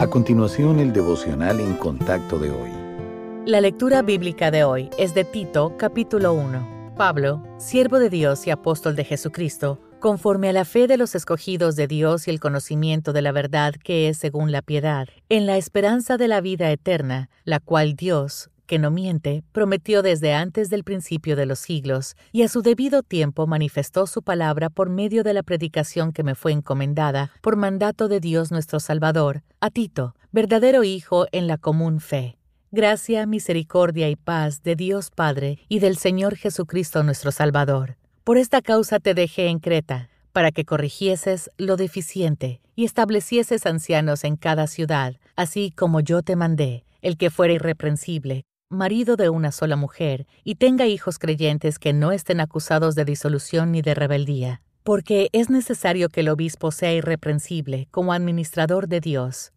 A continuación, el devocional en contacto de hoy. La lectura bíblica de hoy es de Tito, capítulo 1. Pablo, siervo de Dios y apóstol de Jesucristo, conforme a la fe de los escogidos de Dios y el conocimiento de la verdad que es según la piedad, en la esperanza de la vida eterna, la cual Dios, que no miente, prometió desde antes del principio de los siglos, y a su debido tiempo manifestó su palabra por medio de la predicación que me fue encomendada por mandato de Dios nuestro Salvador, a Tito, verdadero Hijo en la común fe. Gracia, misericordia y paz de Dios Padre y del Señor Jesucristo nuestro Salvador. Por esta causa te dejé en Creta, para que corrigieses lo deficiente y establecieses ancianos en cada ciudad, así como yo te mandé, el que fuera irreprensible, marido de una sola mujer, y tenga hijos creyentes que no estén acusados de disolución ni de rebeldía, porque es necesario que el obispo sea irreprensible como administrador de Dios,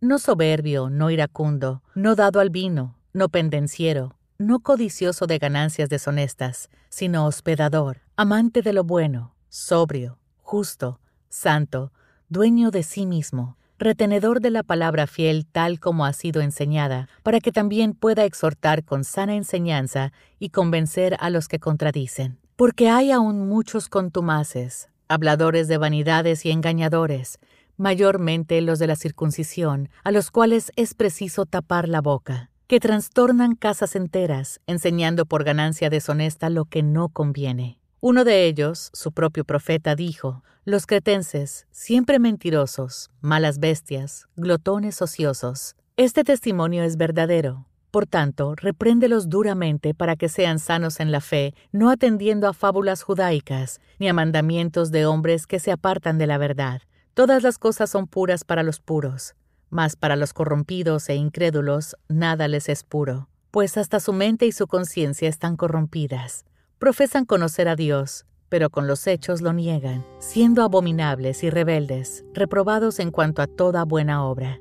no soberbio, no iracundo, no dado al vino, no pendenciero, no codicioso de ganancias deshonestas, sino hospedador, amante de lo bueno, sobrio, justo, santo, dueño de sí mismo, retenedor de la palabra fiel tal como ha sido enseñada, para que también pueda exhortar con sana enseñanza y convencer a los que contradicen. Porque hay aún muchos contumaces, habladores de vanidades y engañadores, mayormente los de la circuncisión, a los cuales es preciso tapar la boca, que trastornan casas enteras, enseñando por ganancia deshonesta lo que no conviene. Uno de ellos, su propio profeta, dijo, Los cretenses, siempre mentirosos, malas bestias, glotones ociosos. Este testimonio es verdadero. Por tanto, repréndelos duramente para que sean sanos en la fe, no atendiendo a fábulas judaicas, ni a mandamientos de hombres que se apartan de la verdad. Todas las cosas son puras para los puros, mas para los corrompidos e incrédulos nada les es puro, pues hasta su mente y su conciencia están corrompidas profesan conocer a Dios, pero con los hechos lo niegan, siendo abominables y rebeldes, reprobados en cuanto a toda buena obra.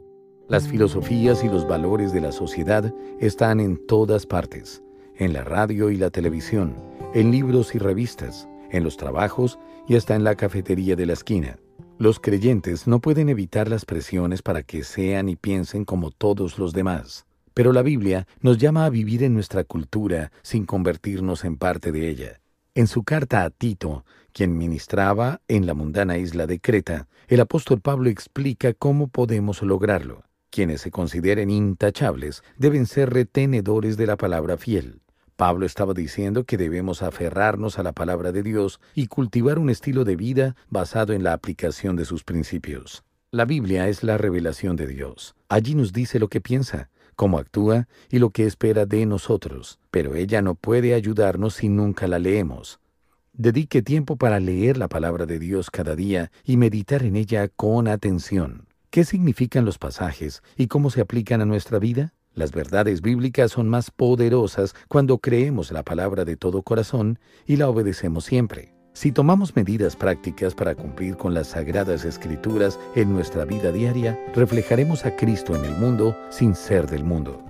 Las filosofías y los valores de la sociedad están en todas partes, en la radio y la televisión, en libros y revistas, en los trabajos y hasta en la cafetería de la esquina. Los creyentes no pueden evitar las presiones para que sean y piensen como todos los demás. Pero la Biblia nos llama a vivir en nuestra cultura sin convertirnos en parte de ella. En su carta a Tito, quien ministraba en la mundana isla de Creta, el apóstol Pablo explica cómo podemos lograrlo. Quienes se consideren intachables deben ser retenedores de la palabra fiel. Pablo estaba diciendo que debemos aferrarnos a la palabra de Dios y cultivar un estilo de vida basado en la aplicación de sus principios. La Biblia es la revelación de Dios. Allí nos dice lo que piensa, cómo actúa y lo que espera de nosotros, pero ella no puede ayudarnos si nunca la leemos. Dedique tiempo para leer la palabra de Dios cada día y meditar en ella con atención. ¿Qué significan los pasajes y cómo se aplican a nuestra vida? Las verdades bíblicas son más poderosas cuando creemos la palabra de todo corazón y la obedecemos siempre. Si tomamos medidas prácticas para cumplir con las sagradas escrituras en nuestra vida diaria, reflejaremos a Cristo en el mundo sin ser del mundo.